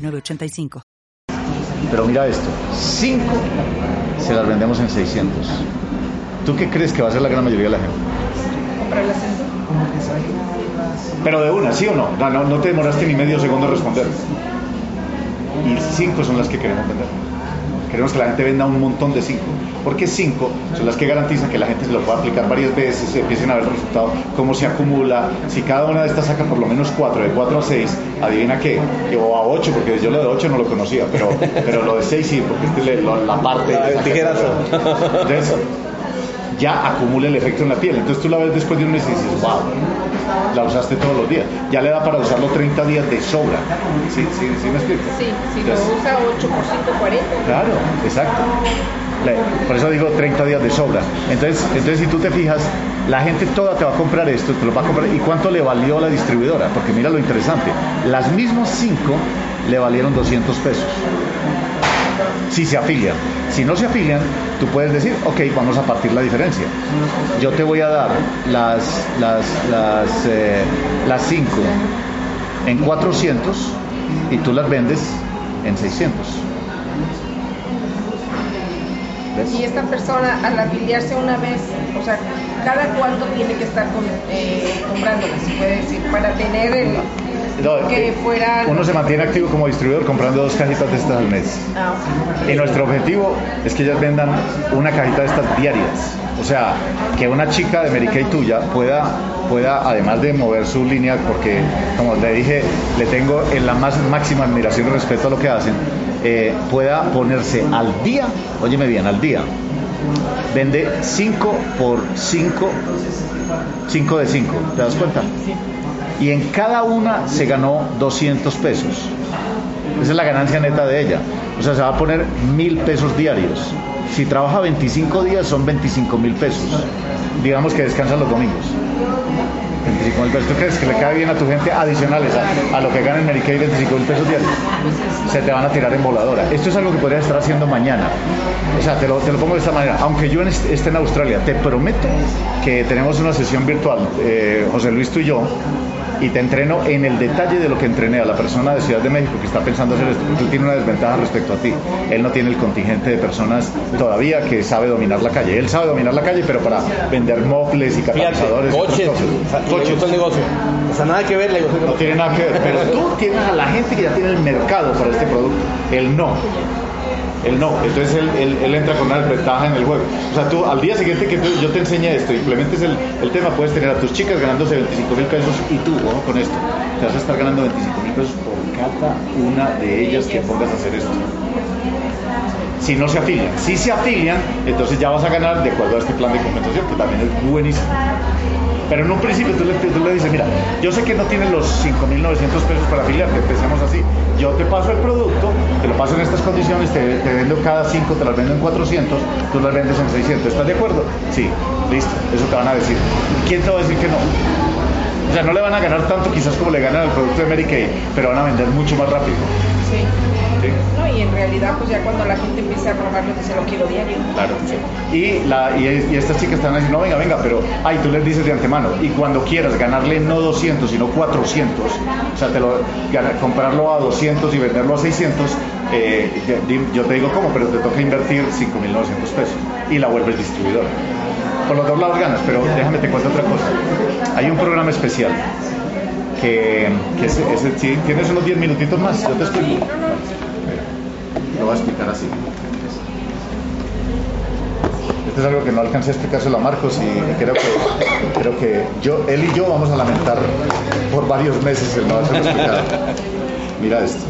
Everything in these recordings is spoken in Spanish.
985. Pero mira esto, 5 se las vendemos en 600. ¿Tú qué crees que va a ser la gran mayoría de la gente? Comprarlas Pero de una, ¿sí o no? No, no, no te demoraste ni medio segundo en responder. Y 5 son las que queremos vender. Queremos que la gente venda un montón de 5 porque cinco son las que garantizan que la gente se lo pueda aplicar varias veces, empiecen a ver el resultado, cómo se acumula. Si cada una de estas saca por lo menos cuatro, de cuatro a seis, adivina qué, o a ocho, porque yo lo de ocho no lo conocía, pero, pero lo de seis sí, porque este la parte de tijeras. Entonces, ya acumula el efecto en la piel. Entonces tú la ves después de un mes y dices, wow, la usaste todos los días. Ya le da para usarlo 30 días de sobra. ¿Sí, sí, sí me explico? Sí, si lo usa 8 por 140. Claro, exacto. Por eso digo 30 días de sobra. Entonces, entonces si tú te fijas, la gente toda te va a comprar esto, te lo va a comprar. ¿Y cuánto le valió la distribuidora? Porque mira lo interesante. Las mismas 5 le valieron 200 pesos. Si se afilian. Si no se afilian, tú puedes decir, ok, vamos a partir la diferencia. Yo te voy a dar las, las, las, eh, las 5 en 400 y tú las vendes en 600. Y esta persona al afiliarse una vez, o sea, cada cuánto tiene que estar con, eh, comprándolas, puede decir, para tener el, que eh, fuera... Uno se mantiene activo como distribuidor comprando dos cajitas de estas al mes. Ah, y nuestro objetivo es que ellas vendan una cajita de estas diarias. O sea, que una chica de Mary tuya pueda, pueda, además de mover su línea, porque como le dije, le tengo en la más máxima admiración y respeto a lo que hacen, eh, pueda ponerse al día, óyeme bien, al día, vende 5 por 5, 5 de 5, ¿te das cuenta? Y en cada una se ganó 200 pesos. Esa es la ganancia neta de ella. O sea, se va a poner mil pesos diarios. Si trabaja 25 días son 25 mil pesos. Digamos que descansa los domingos. 25 mil pesos. ¿Tú crees que le cae bien a tu gente adicionales a, lo que gana en Medicaid 25 mil pesos diarios? Se te van a tirar en voladora. Esto es algo que podrías estar haciendo mañana. O sea, te lo, te lo pongo de esta manera. Aunque yo esté en Australia, te prometo que tenemos una sesión virtual, eh, José Luis, tú y yo, y te entreno en el detalle de lo que entrené a la persona de Ciudad de México que está pensando hacer esto, porque él tiene una desventaja respecto a ti. Él no tiene el contingente de personas todavía que sabe dominar la calle. Él sabe dominar la calle, pero para vender mofles y catalizadores. coches, coches. el negocio. O sea, nada que ver, le No tiene nada que ver, pero tú tienes a la gente que ya tiene el mercado para este producto. Él no. Él no, entonces él, él, entra con una desventaja en el juego. O sea, tú al día siguiente que yo te enseñe esto, implementes el, el, tema, puedes tener a tus chicas ganándose 25 mil pesos y tú, con esto, te vas a estar ganando 25 mil pesos por cada una de ellas que pongas a hacer esto. Si no se afilian, si se afilian, entonces ya vas a ganar de acuerdo a este plan de compensación, que también es buenísimo. Pero en un principio tú le, dices, mira, yo sé que no tienes los 5.900 pesos para afiliarte, empecemos así. Yo te paso el producto, te lo paso en estas condiciones, te, vendo cada 5, te las vendo en 400, tú las vendes en 600. ¿Estás de acuerdo? Sí, listo, eso te van a decir. ¿Quién te va a decir que no? O sea, no le van a ganar tanto quizás como le ganan al producto de Mary Kay, pero van a vender mucho más rápido. Sí. No, y en realidad, pues ya cuando la gente empieza a probarlo, dice lo quiero diario. Claro, sí. Y, la, y, estas chicas están diciendo, no, venga, venga, pero, ay, tú les dices de antemano, y cuando quieras ganarle no 200, sino 400, o sea, te lo, comprarlo a 200 y venderlo a 600, eh, yo te digo cómo, pero te toca invertir 5.900 pesos y la vuelves distribuidor. Por los dos lados ganas, pero déjame te cuento otra cosa. Hay un programa especial que, que si tienes unos 10 minutitos más, yo te explico. Lo voy a explicar así. Esto es algo que no alcancé a explicárselo a Marcos y creo que, creo que yo, él y yo vamos a lamentar por varios meses el no haberlo explicado. Mira esto.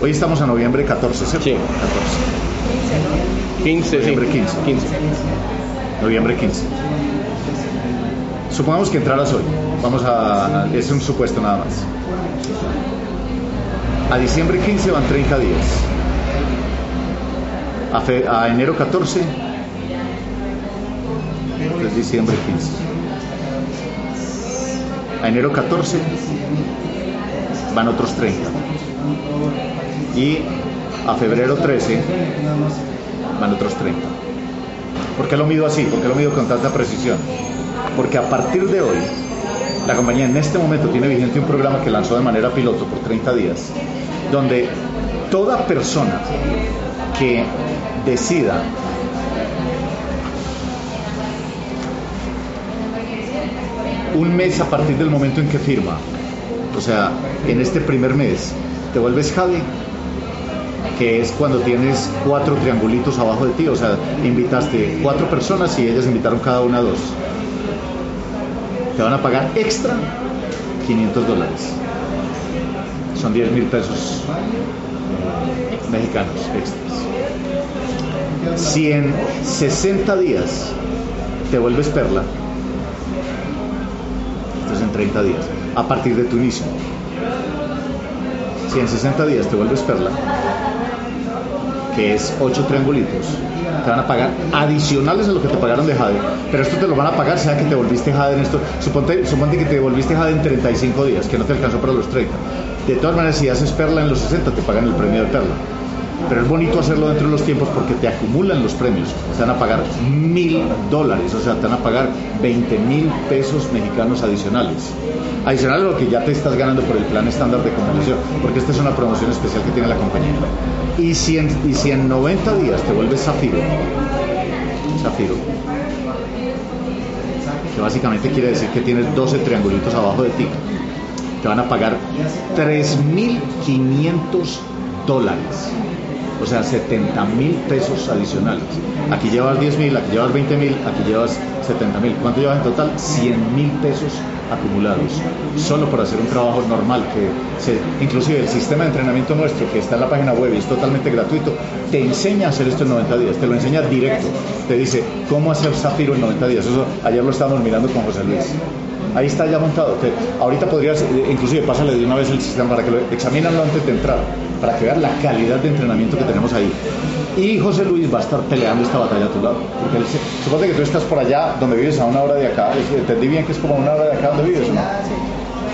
Hoy estamos a noviembre 14, ¿cierto? Sí. 14. 15, noviembre 15. 15. Noviembre 15. Supongamos que entraras hoy. Vamos a. Es un supuesto nada más. A diciembre 15 van 30 días. A, a enero 14 es diciembre 15. A enero 14 van otros 30. Y a febrero 13 van otros 30. ¿Por qué lo mido así? ¿Por qué lo mido con tanta precisión? Porque a partir de hoy, la compañía en este momento tiene vigente un programa que lanzó de manera piloto por 30 días, donde toda persona que decida un mes a partir del momento en que firma, o sea, en este primer mes, te vuelves Javi, que es cuando tienes cuatro triangulitos abajo de ti, o sea, invitaste cuatro personas y ellas invitaron cada una a dos. Te van a pagar extra 500 dólares. Son 10 mil pesos mexicanos extras. Si en 60 días te vuelves perla, esto es en 30 días, a partir de tu inicio. Si en 60 días te vuelves perla, que es 8 triangulitos, te van a pagar adicionales a lo que te pagaron de Jade, pero esto te lo van a pagar sea que te volviste Jade en esto, suponte, suponte que te volviste Jade en 35 días, que no te alcanzó para los 30. De todas maneras, si haces perla en los 60, te pagan el premio de perla. Pero es bonito hacerlo dentro de los tiempos porque te acumulan los premios. Te van a pagar mil dólares, o sea, te van a pagar 20 mil pesos mexicanos adicionales. Adicional a lo que ya te estás ganando por el plan estándar de comunicación, porque esta es una promoción especial que tiene la compañía. Y si en, y si en 90 días te vuelves Zafiro, Zafiro, que básicamente quiere decir que tienes 12 triangulitos abajo de ti, te van a pagar 3.500 dólares o sea, 70 mil pesos adicionales. Aquí llevas 10 mil, aquí llevas 20 mil, aquí llevas 70 mil. ¿Cuánto llevas en total? 100 mil pesos acumulados, solo por hacer un trabajo normal, que inclusive el sistema de entrenamiento nuestro, que está en la página web y es totalmente gratuito, te enseña a hacer esto en 90 días, te lo enseña directo, te dice cómo hacer zafiro en 90 días. Eso ayer lo estábamos mirando con José Luis. Ahí está ya montado. Que ahorita podrías, inclusive pásale de una vez el sistema para que lo examinanlo antes de entrar, para que la calidad de entrenamiento que tenemos ahí. Y José Luis va a estar peleando esta batalla a tu lado. Porque él, supone que tú estás por allá donde vives a una hora de acá. Entendí bien que es como una hora de acá donde vives, ¿no?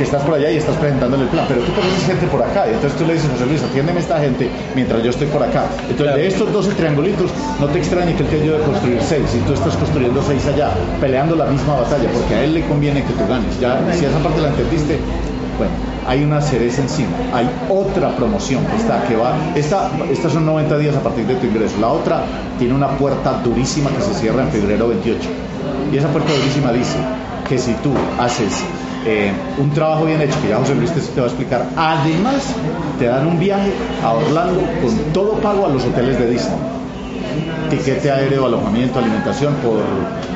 Que estás por allá y estás presentándole el plan, pero tú conoces gente por acá, y entonces tú le dices, José Luis, atiéndeme esta gente mientras yo estoy por acá. Entonces, de estos 12 triangulitos, no te extrañe que él te ayude a construir 6, y tú estás construyendo 6 allá, peleando la misma batalla, porque a él le conviene que tú ganes. Ya, si esa parte la entendiste, bueno, hay una cereza encima, hay otra promoción que está, que va, esta, estas son 90 días a partir de tu ingreso, la otra tiene una puerta durísima que se cierra en febrero 28, y esa puerta durísima dice que si tú haces eh, un trabajo bien hecho, que ya José Luis te, va a explicar. Además, te dan un viaje a Orlando con todo pago a los hoteles de Disney. Tiquete aéreo, alojamiento, alimentación por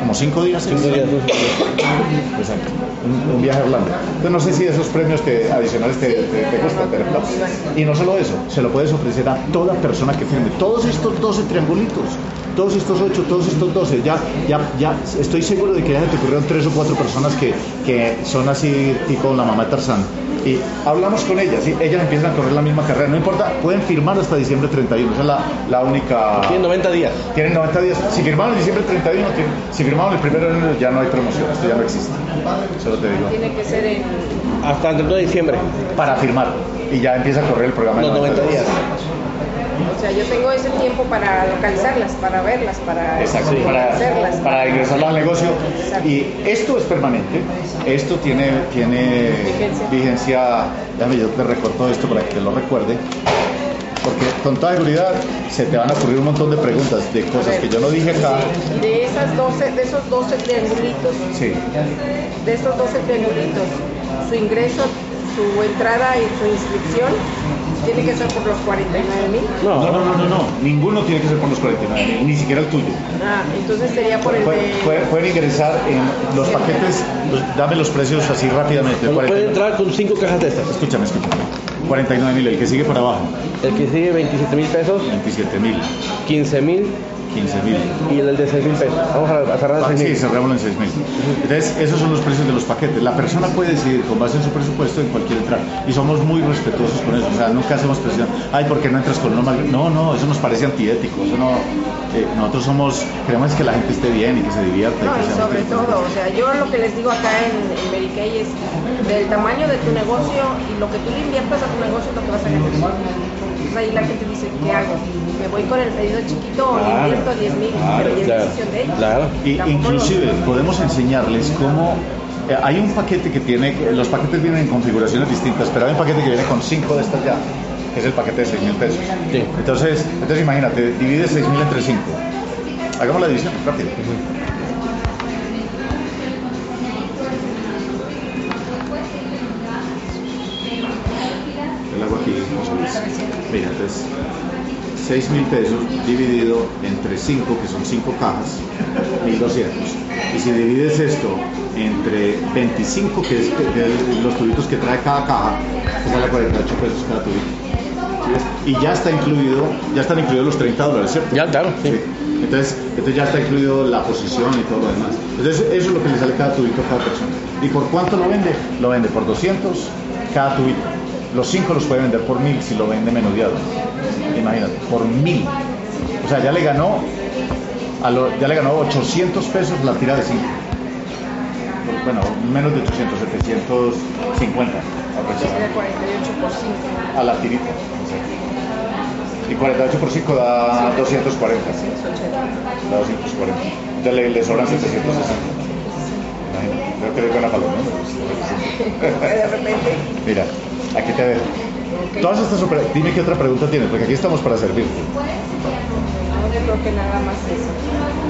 como cinco días. Cinco días. Exacto. Un, viaje a Orlando. Entonces no sé si esos premios que adicionales te, te, gustan, pero Y no solo eso, se lo puedes ofrecer a toda persona que firme. Todos estos 12 triangulitos todos estos ocho, todos estos doce, ya, ya, ya estoy seguro de que ya se te ocurrieron tres o cuatro personas que, que son así tipo la mamá de Tarzán. Y hablamos con ellas y ellas empiezan a correr la misma carrera. No importa, pueden firmar hasta diciembre 31. Esa es la, la única. Tienen 90 días. Tienen 90 días. Si firmaron en diciembre 31, si firmaron el primero de enero, ya no hay promoción. Esto ya no existe. Solo te digo. Tiene que ser en. Hasta el 31 de diciembre. Para firmar. Y ya empieza a correr el programa. Los 90 días. O sea, yo tengo ese tiempo para localizarlas, para verlas, para, Exacto, para, hacerlas. para ingresarlas al negocio. Y esto es permanente, esto tiene, tiene vigencia. déjame yo te recorto esto para que te lo recuerde. Porque con toda seguridad se te van a ocurrir un montón de preguntas de cosas que yo no dije acá. De, esas 12, de esos 12 triangulitos, sí. de esos 12 triangulitos, su ingreso, su entrada y su inscripción ¿Tiene que ser por los 49 mil? No, no, no, no, no, ninguno tiene que ser por los 49 mil, ni siquiera el tuyo. Ah, entonces sería por el de... Pueden, ingresar en los paquetes, dame los precios así rápidamente. Pueden entrar con 5 cajas de estas. Escúchame, escúchame. 49 mil, el que sigue para abajo. El que sigue 27 mil pesos. 27 mil. 15 mil. 15 mil. Y el de 6 mil pesos. Vamos a cerrar Ah, en 6 Sí, mil. cerramos en 6 mil. Entonces, esos son los precios de los paquetes. La persona puede decidir con base en su presupuesto en cualquier entrada. Y somos muy respetuosos con eso. O sea, nunca hacemos presión. Ay, ¿por qué no entras con uno más? No, no, eso nos parece antiético. Eso no, eh, nosotros somos, queremos que la gente esté bien y que se divierta. No, y sea sobre todo, o sea, yo lo que les digo acá en, en Kay es del tamaño de tu negocio y lo que tú le inviertas a tu negocio es lo que vas a ganar. Entonces ahí la gente dice, ¿qué hago? ¿Me voy con el pedido chiquito o le Claro, invierto 10 mil? claro, Pero ya es claro, decisión de ellos. claro. Y inclusive lo- podemos enseñarles cómo eh, hay un paquete que tiene, los paquetes vienen en configuraciones distintas, pero hay un paquete que viene con cinco de estas ya, que es el paquete de 6 mil pesos. Sí. Entonces, entonces imagínate, divide 6 mil entre 5. Hagamos la división rápido. Ver. Mira, entonces 6 mil pesos dividido entre 5, que son 5 cajas, 1200. Y si divides esto entre 25, que es los tubitos que trae cada caja, te sale a 48 pesos cada tubito. Y ya está incluido, ya están incluidos los 30 dólares, ¿cierto? Ya, claro, sí. Sí. Entonces, entonces ya está incluido la posición y todo lo demás. Entonces eso es lo que le sale cada tubito a cada persona. ¿Y por cuánto lo vende? Lo vende por 200 cada tubito. Los 5 los puede vender por 1000 si lo vende menudeado. Imagínate, por 1000. O sea, ya le ganó a lo- ya le ganó 800 pesos la tira de 5. Bueno, menos de 800, 750 Sería aproximadamente. 48 por 5. A la tirita. Y 48 por 5 da 240. Da 240. Entonces le, le sobran 760. Imagínate. Creo que eres buena para los números. De repente, Mira, aquí te veo. Todas estas opera- Dime qué otra pregunta tienes, porque aquí estamos para servirte. yo creo que nada más eso.